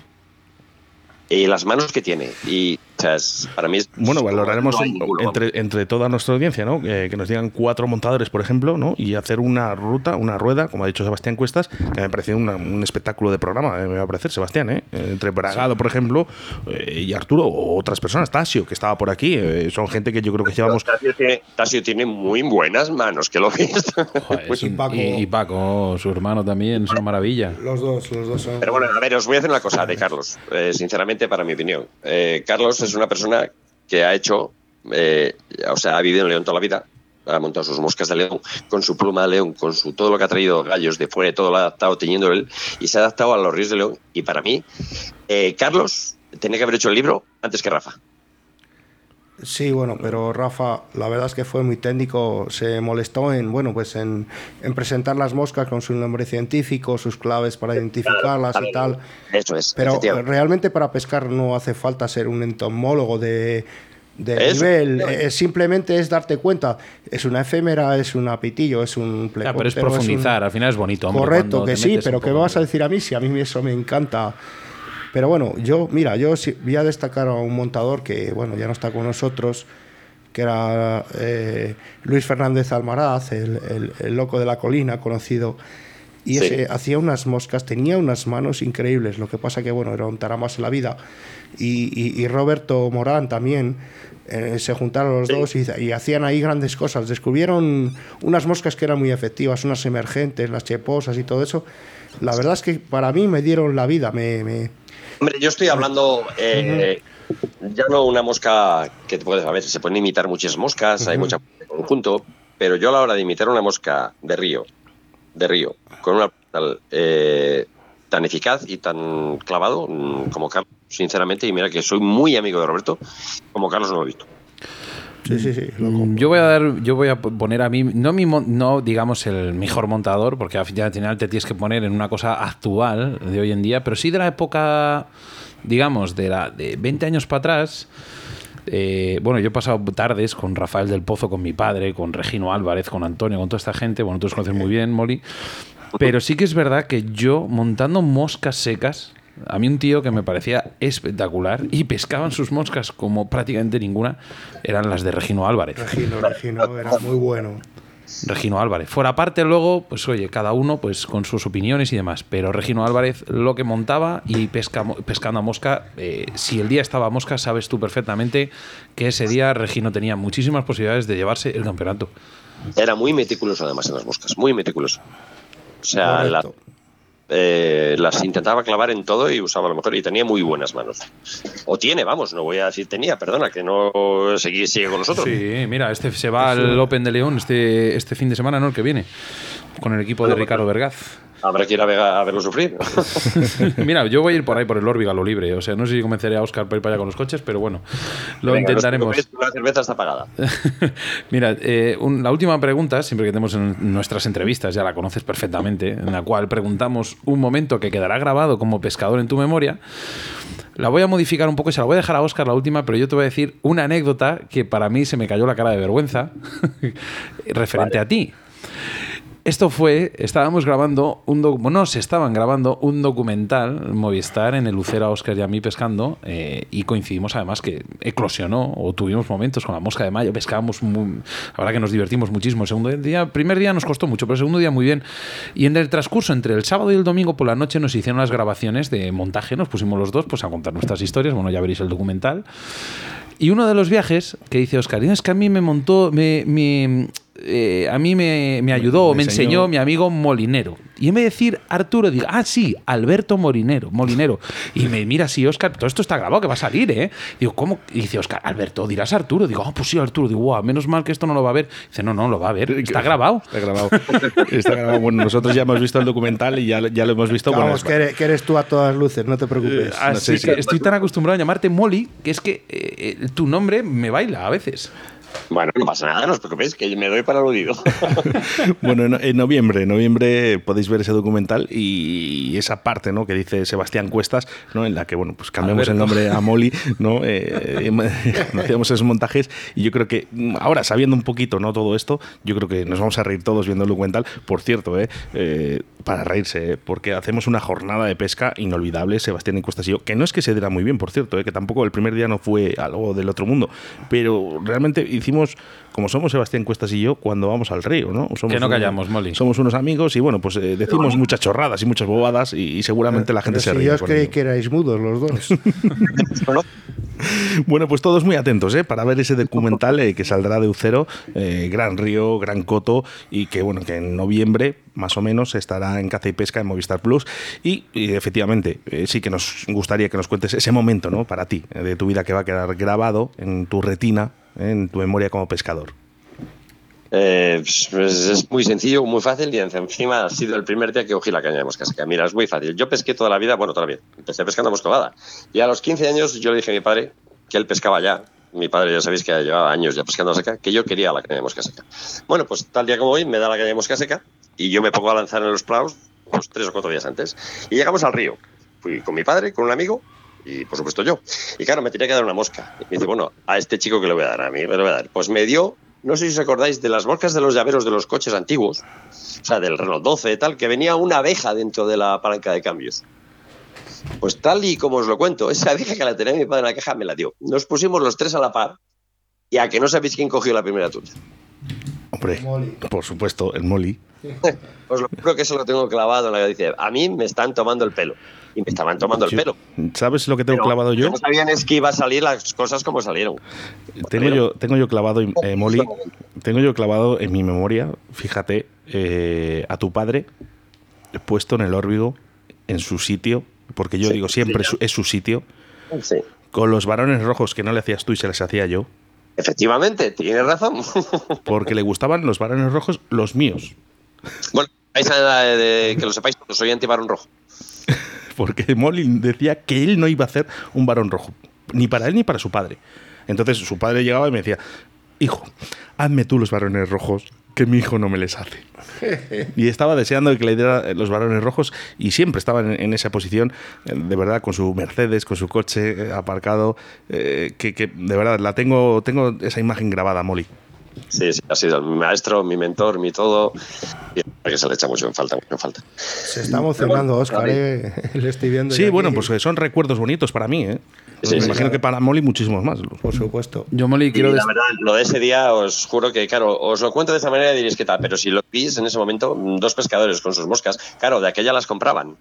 Y las manos que tiene. Y O sea, para mí es, Bueno, valoraremos entre, entre toda nuestra audiencia, ¿no? que nos digan cuatro montadores, por ejemplo, ¿no? y hacer una ruta, una rueda, como ha dicho Sebastián Cuestas, que me parece un espectáculo de programa, eh, me va a parecer, Sebastián, ¿eh? entre Bragado, por ejemplo, eh, y Arturo, o otras personas, Tasio, que estaba por aquí, eh, son gente que yo creo que llevamos... Tasio tiene, muy buenas manos, que lo ves. y, Paco. su hermano también, es una maravilla. Los dos, los dos son... Pero bueno, a ver, os voy a hacer una cosa de Carlos, sinceramente, para mi opinión. Carlos es una persona que ha hecho, eh, o sea, ha vivido en León toda la vida, ha montado sus moscas de león, con su pluma de león, con su todo lo que ha traído gallos de fuera, todo lo ha adaptado teniendo él, y se ha adaptado a los ríos de león. Y para mí, eh, Carlos tenía que haber hecho el libro antes que Rafa. Sí, bueno, pero Rafa, la verdad es que fue muy técnico, se molestó en, bueno, pues en, presentar las moscas con su nombre científico, sus claves para identificarlas y tal. Eso es. Pero realmente para pescar no hace falta ser un entomólogo de, nivel, eh, simplemente es darte cuenta, es una efémera, es un apitillo, es un pleco, pero es profundizar, al final es bonito. correcto, que sí, pero ¿qué me vas a decir a mí si a mí eso me encanta? Pero bueno, yo, mira, yo voy a destacar a un montador que, bueno, ya no está con nosotros, que era eh, Luis Fernández Almaraz, el, loco de la colina, conocido. Y ese hacía unas moscas, tenía unas manos increíbles. Lo que pasa que, bueno, era un taramas en la vida. Y, Roberto Morán también. Eh, se juntaron los dos y, y, hacían ahí grandes cosas. Descubrieron unas moscas que eran muy efectivas, unas emergentes, las cheposas y todo eso. La verdad es que para mí me dieron la vida, me, me, Hombre, yo estoy hablando eh, ya no una mosca que puedes, a veces se pueden imitar muchas moscas, hay mucha conjunto, pero yo a la hora de imitar una mosca de río, de río, con una eh, tan eficaz y tan clavado mm, como Carlos, sinceramente, y mira que soy muy amigo de Roberto, como Carlos no lo he visto. Sí, sí, sí. Mm, yo voy a dar, yo voy a poner a mí, no, mi, no digamos el mejor montador, porque al final te tienes que poner en una cosa actual de hoy en día, pero sí de la época, digamos, de, la, de 20 años para atrás. Eh, bueno, yo he pasado tardes con Rafael del Pozo, con mi padre, con Regino Álvarez, con Antonio, con toda esta gente. Bueno, tú los conoces muy bien, Molly. Pero sí que es verdad que yo, montando moscas secas, a mí un tío que me parecía espectacular y pescaban sus moscas como prácticamente ninguna eran las de Regino Álvarez. Regino, Regino era muy bueno. Regino Álvarez. Fuera parte luego, pues oye, cada uno pues con sus opiniones y demás. Pero Regino Álvarez lo que montaba y pesca, pescando a mosca, eh, si el día estaba a mosca, sabes tú perfectamente que ese día Regino tenía muchísimas posibilidades de llevarse el campeonato. Era muy meticuloso además en las moscas, muy meticuloso. O sea, la, eh, las intentaba clavar en todo y usaba lo mejor y tenía muy buenas manos. O tiene, vamos, no voy a decir tenía, perdona, que no sigue, sigue con nosotros. Sí, mira, este se va al Open de León este, este fin de semana, ¿no? El que viene, con el equipo de Ricardo Vergaz. Habrá que ir a, verlo sufrir. Mira, yo voy a ir por ahí por el Orbiga lo libre. O sea, no sé si convenceré a Oscar para ir para allá con los coches, pero bueno, lo intentaremos. La cerveza está pagada. Mira, eh, la última pregunta, siempre que tenemos en nuestras entrevistas, ya la conoces perfectamente, en la cual preguntamos un momento que quedará grabado como pescador en tu memoria. La voy a modificar un poco y se la voy a dejar a Oscar la última, pero yo te voy a decir una anécdota que para mí se me cayó la cara de vergüenza referente a ti. Esto fue, estábamos grabando un bueno, se estaban grabando un documental Movistar en el Lucero Oscar y a mí pescando eh, y coincidimos además que eclosionó o tuvimos momentos con la mosca de mayo, pescábamos, muy, la verdad que nos divertimos muchísimo. El segundo día, primer día nos costó mucho, pero el segundo día muy bien. Y en el transcurso entre el sábado y el domingo por la noche nos hicieron las grabaciones de montaje, nos pusimos los dos pues a contar nuestras historias, bueno, ya veréis el documental. Y uno de los viajes que dice Oscar, es que a mí me montó, me eh, a mí me, me ayudó, me, enseñó. mi amigo Molinero. Y en vez de decir Arturo, digo, ah, sí, Alberto Molinero. Molinero. Y me mira así, Oscar, todo esto está grabado, que va a salir, ¿eh? Digo, ¿cómo? Y dice Oscar, Alberto, dirás Arturo. Digo, ah, pues sí, Arturo. Digo, wow, menos mal que esto no lo va a ver. Dice, no, no, lo va a ver. Está grabado. Está grabado. está grabado. Bueno, nosotros ya hemos visto el documental y ya, ya lo hemos visto. Vamos, que, eres, tú a todas luces, no te preocupes. así que estoy tan acostumbrado a llamarte Molly que es que eh, eh, tu nombre me baila a veces. Bueno, no pasa nada, no os preocupéis, que me doy para aludido. bueno, en, noviembre, en noviembre podéis ver ese documental y esa parte, ¿no? Que dice Sebastián Cuestas, ¿no? En la que, bueno, pues cambiamos el nombre a Molly, ¿no? Eh, hacíamos esos montajes y yo creo que mm, ahora, sabiendo un poquito, ¿no? Todo esto, yo creo que nos vamos a reír todos viendo el documental. Por cierto, ¿eh? eh para reírse, ¿eh? porque hacemos una jornada de pesca inolvidable, Sebastián y Cuestas y yo, que no es que se diera muy bien, por cierto, ¿eh? que tampoco el primer día no fue algo del otro mundo, pero realmente hicimos como somos Sebastián Cuestas y yo cuando vamos al río, ¿no? Somos que no callamos, Molly. Somos unos amigos y bueno, pues eh, decimos muchas chorradas y muchas bobadas y, seguramente la gente se ríe. Yo os creí que erais mudos los dos. bueno, pues todos muy atentos ¿eh? para ver ese documental eh, que saldrá de Ucero, eh, Gran Río, Gran Coto, y que bueno, que en noviembre más o menos estará en Caza y Pesca en Movistar Plus. Y, efectivamente, sí que nos gustaría que nos cuentes ese momento, ¿no? Para ti, de tu vida que va a quedar grabado en tu retina en tu memoria como pescador? Eh, pues, pues es muy sencillo, muy fácil y encima ha sido el primer día que cogí la caña de mosca Mira, es muy fácil. Yo pesqué toda la vida, bueno, toda la vida. Empecé pescando moscovada. Y a los 15 años yo le dije a mi padre que él pescaba ya. Mi padre ya sabéis que llevaba años ya pescando seca, que yo quería la caña de mosca seca. Bueno, pues tal día como hoy me da la caña de mosca seca y yo me pongo a lanzar en los praos pues, tres o cuatro días antes. Y llegamos al río. Fui con mi padre, con un amigo, y por supuesto yo. Y claro, me tenía que dar una mosca. Y me dice, bueno, a este chico que le voy a dar, a mí me lo voy a dar. Pues me dio, no sé si os acordáis, de las moscas de los llaveros de los coches antiguos, o sea, del Renault 12 y tal, que venía una abeja dentro de la palanca de cambios. Pues tal y como os lo cuento, esa abeja que la tenía mi padre en la caja me la dio. Nos pusimos los tres a la par y a que no sabéis quién cogió la primera tuya. Hombre, por supuesto, el Molly. Os lo juro que eso lo tengo clavado en la dice, a mí me están tomando el pelo y me estaban tomando el pelo. ¿Sabes lo que tengo clavado yo? No sabían es que iba a salir las cosas como salieron. Tengo yo, tengo yo clavado, eh, Molly, tengo yo clavado en mi memoria, fíjate, eh, a tu padre puesto en el órbigo, en su sitio, porque yo digo siempre es su sitio, con los varones rojos que no le hacías tú y se les hacía yo. Efectivamente, tienes razón. porque le gustaban los varones rojos los míos. Bueno, que lo sepáis, soy anti-varón rojo porque Molly decía que él no iba a hacer un varón rojo, ni para él ni para su padre. Entonces su padre llegaba y me decía, hijo, hazme tú los varones rojos, que mi hijo no me les hace. y estaba deseando que le diera los varones rojos y siempre estaba en, esa posición, eh, de verdad, con su Mercedes, con su coche eh, aparcado, eh, que, que, de verdad la tengo, tengo esa imagen grabada, Molly. Sí, sí, ha sido mi maestro, mi mentor, mi todo. Y que se le echa mucho en falta, mucho en falta. Se está emocionando, Oscar, eh, le estoy viendo. Sí, bueno, pues son recuerdos bonitos para mí, ¿eh? me imagino que para Molly muchísimos más. Por supuesto. Yo, Molly, quiero. la verdad, lo de ese día, os juro que, claro, os lo cuento de esa manera y diréis que tal, pero si lo veis en ese momento, dos pescadores con sus moscas, claro, de aquella las compraban.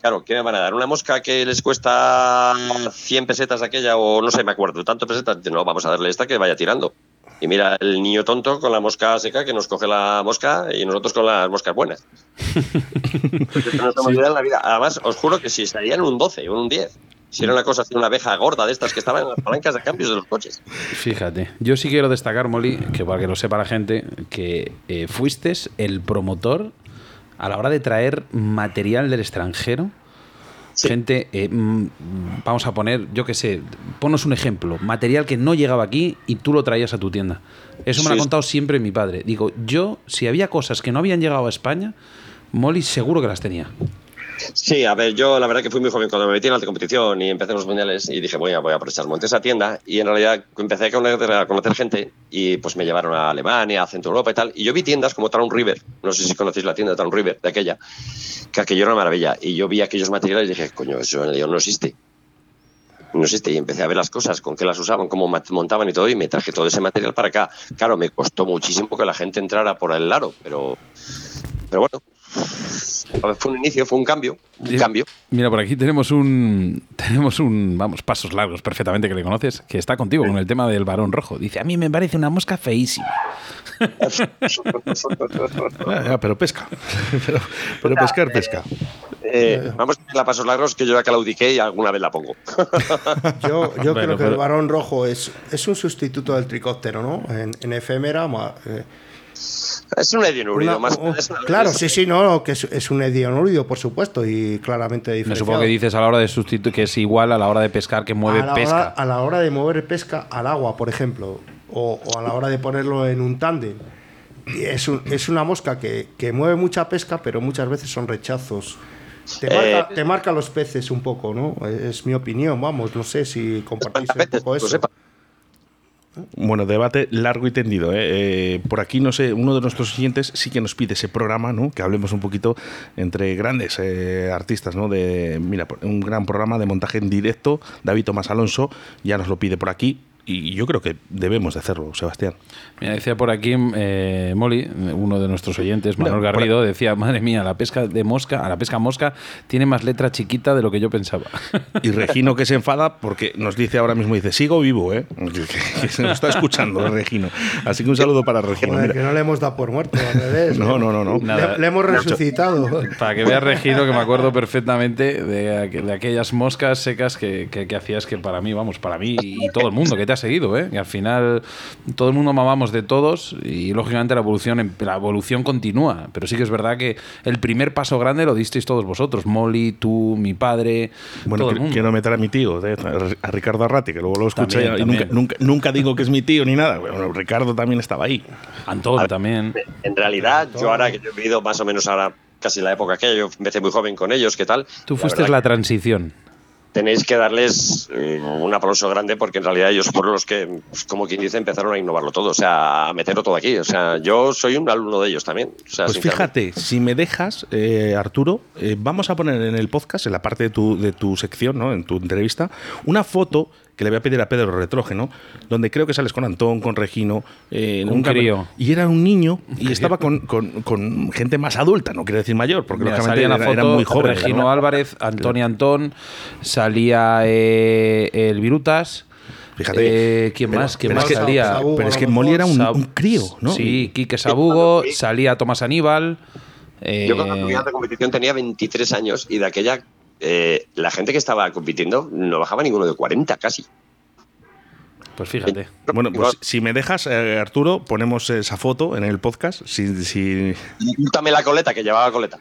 Claro, ¿qué me van a dar? ¿Una mosca que les cuesta 100 pesetas aquella o no sé, me acuerdo, tanto pesetas? No, vamos a darle esta que vaya tirando. Y mira, el niño tonto con la mosca seca que nos coge la mosca y nosotros con las moscas buenas. no en la vida. Además, os juro que si estarían un 12 o un 10. Si era una cosa así, una abeja gorda de estas que estaban en las palancas de cambios de los coches. Fíjate, yo sí quiero destacar, Molly, que para que lo sepa la gente, que eh, fuiste el promotor a la hora de traer material del extranjero Gente, eh, mm, vamos a poner, yo qué sé, ponos un ejemplo, material que no llegaba aquí y tú lo traías a tu tienda. Eso me lo ha contado siempre mi padre. Digo, yo, si había cosas que no habían llegado a España, Molly seguro que las tenía. Sí, a ver, yo la verdad que fui muy joven cuando me metí en la competición y empecé en los mundiales y dije, voy a, a aprovechar. Monté esa tienda y en realidad empecé a conocer, gente y pues me llevaron a Alemania, a Centro Europa y tal. Y yo vi tiendas como Town River, no sé si conocéis la tienda de Town River, de aquella, que aquello era una maravilla. Y yo vi aquellos materiales y dije, coño, eso no existe. No existe. Y empecé a ver las cosas, con qué las usaban, cómo montaban y todo, y me traje todo ese material para acá. Claro, me costó muchísimo que la gente entrara por el laro, pero, pero bueno, fue un inicio, fue un cambio, un cambio. Mira, por aquí tenemos un, tenemos un, vamos, pasos largos perfectamente que le conoces, que está contigo con el tema del varón rojo. Dice, a mí me parece una mosca feísima. pero pesca. pero, pescar, pesca. Eh, vamos a pasos largos que yo ya claudiqué y alguna vez la pongo. yo, yo creo que el varón rojo es, es un sustituto del tricóptero, ¿no? En, en efémera, eh, es un edionúrido, más. claro, sí, sí, no, que es, un edionúrido, por supuesto, y claramente diferenciado. Me supongo que dices a la hora de sustituir que es igual a la hora de pescar que mueve pesca. a la hora de mover pesca al agua, por ejemplo. o, a la hora de ponerlo en un tándem. Es, es una mosca que, que, mueve mucha pesca, pero muchas veces son rechazos. Te marca, eh, te marca, los peces un poco, ¿no? Es mi opinión, vamos, no sé si compartís un poco eso. Bueno, debate largo y tendido. ¿eh? ¿eh? por aquí, no sé, uno de nuestros siguientes sí que nos pide ese programa, ¿no? Que hablemos un poquito entre grandes eh, artistas, ¿no? De, mira, un gran programa de montaje en directo. David Tomás Alonso ya nos lo pide por aquí y yo creo que debemos de hacerlo, Sebastián. Mira, decía por aquí eh, Molly, uno de nuestros oyentes, Manuel Garrido, decía, madre mía, la pesca de mosca, a la pesca mosca tiene más letra chiquita de lo que yo pensaba. Y Regino que se enfada porque nos dice ahora mismo, dice, sigo vivo, ¿eh? Que, se nos está escuchando, Regino. Así que un saludo para Regino. que no le hemos dado por muerto, al revés. no, no, no. no. Le, hemos resucitado. Para que vea Regino, que me acuerdo perfectamente de, aquellas moscas secas que, que, hacías que para mí, vamos, para mí y todo el mundo que te ha seguido, ¿eh? Y al final todo el mundo mamamos de todos y lógicamente la evolución, la evolución continúa. Pero sí que es verdad que el primer paso grande lo disteis todos vosotros. Molly, tú, mi padre. Bueno, quiero meter a mi tío, ¿eh? a Ricardo Arrati, que luego lo escuché y nunca, nunca, digo que es mi tío ni nada. Bueno, Ricardo también estaba ahí. Antón también. En realidad, yo ahora que yo he vivido más o menos ahora casi la época que yo empecé muy joven con ellos, ¿qué tal? Tú fuiste la, transición tenéis que darles eh, un aplauso grande porque en realidad ellos fueron los que, pues, como quien dice, empezaron a innovarlo todo, o sea, a meterlo todo aquí. O sea, yo soy un alumno de ellos también. pues fíjate, si me dejas, eh, Arturo, eh, vamos a poner en el podcast, en la parte de tu, de tu sección, ¿no? en tu entrevista, una foto que le voy a pedir a Pedro Retrógeno, donde creo que sales con Antón, con Regino. Eh, un crío. Y era un niño y estaba con, gente más adulta, no quiero decir mayor, porque lógicamente era, foto, muy joven. Regino Álvarez, Antonio Antón, salía eh, el Virutas. Fíjate. Eh, ¿Quién más? ¿Quién más salía? pero es que Molly era un, crío, ¿no? Sí, Quique Sabugo, salía Tomás Aníbal. Yo cuando fui a la competición tenía 23 años y de aquella eh, la gente que estaba compitiendo no bajaba ninguno de 40 casi. Pues fíjate. Bueno, pues si me dejas, eh, Arturo, ponemos esa foto en el podcast. Si, si... la coleta, que llevaba coleta.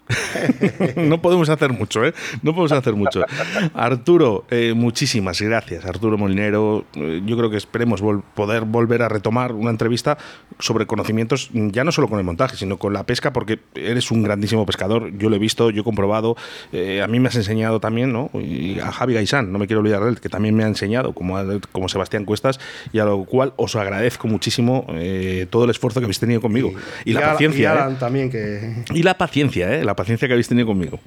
no podemos hacer mucho, ¿eh? No podemos hacer mucho. Arturo, eh, muchísimas gracias. Arturo Molinero, eh, yo creo que esperemos poder volver a retomar una entrevista sobre conocimientos, ya no solo con el montaje, sino con la pesca, porque eres un grandísimo pescador. Yo lo he visto, yo he comprobado. a mí me has enseñado también, ¿no? Y a Javi Gaisán, no me quiero olvidar de él, que también me ha enseñado, como, como Sebastián Cuestas y a lo cual os agradezco muchísimo eh, todo el esfuerzo que habéis tenido conmigo. Y, la paciencia. Y ¿eh? también que... Y la paciencia, ¿eh? La paciencia que habéis tenido conmigo.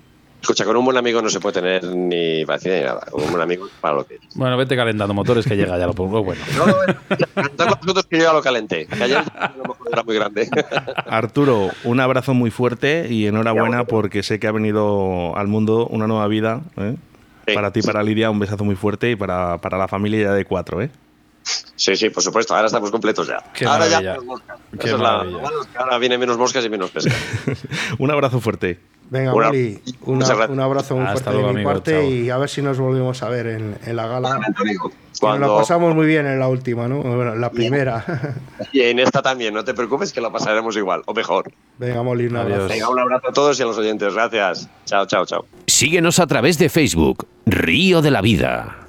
Escucha, con un buen amigo no se puede tener ni paciencia ni nada. Con un buen amigo para lo que Bueno, vete calentando motores que llega ya lo pongo. Bueno. No, no, que yo ya lo calenté. Que ayer era muy grande. Arturo, un abrazo muy fuerte y enhorabuena porque sé que ha venido al mundo una nueva vida. ¿eh? para ti, para Lidia, un besazo muy fuerte y para, para la familia ya de cuatro, ¿eh? Sí, sí, por supuesto. Ahora estamos completos ya. ahora ya ahora viene menos moscas y menos pesca. un abrazo fuerte. Venga, Mali, un abrazo muy fuerte de mi parte y a ver si nos volvemos a ver en, la gala. Cuando... Nos pasamos muy bien en la última, ¿no? Bueno, la primera. Y en esta también, no te preocupes que la pasaremos igual, o mejor. Venga, Moli, un abrazo. Venga, un abrazo a todos y a los oyentes. Gracias. Chao, chao, chao. Síguenos a través de Facebook, Río de la Vida.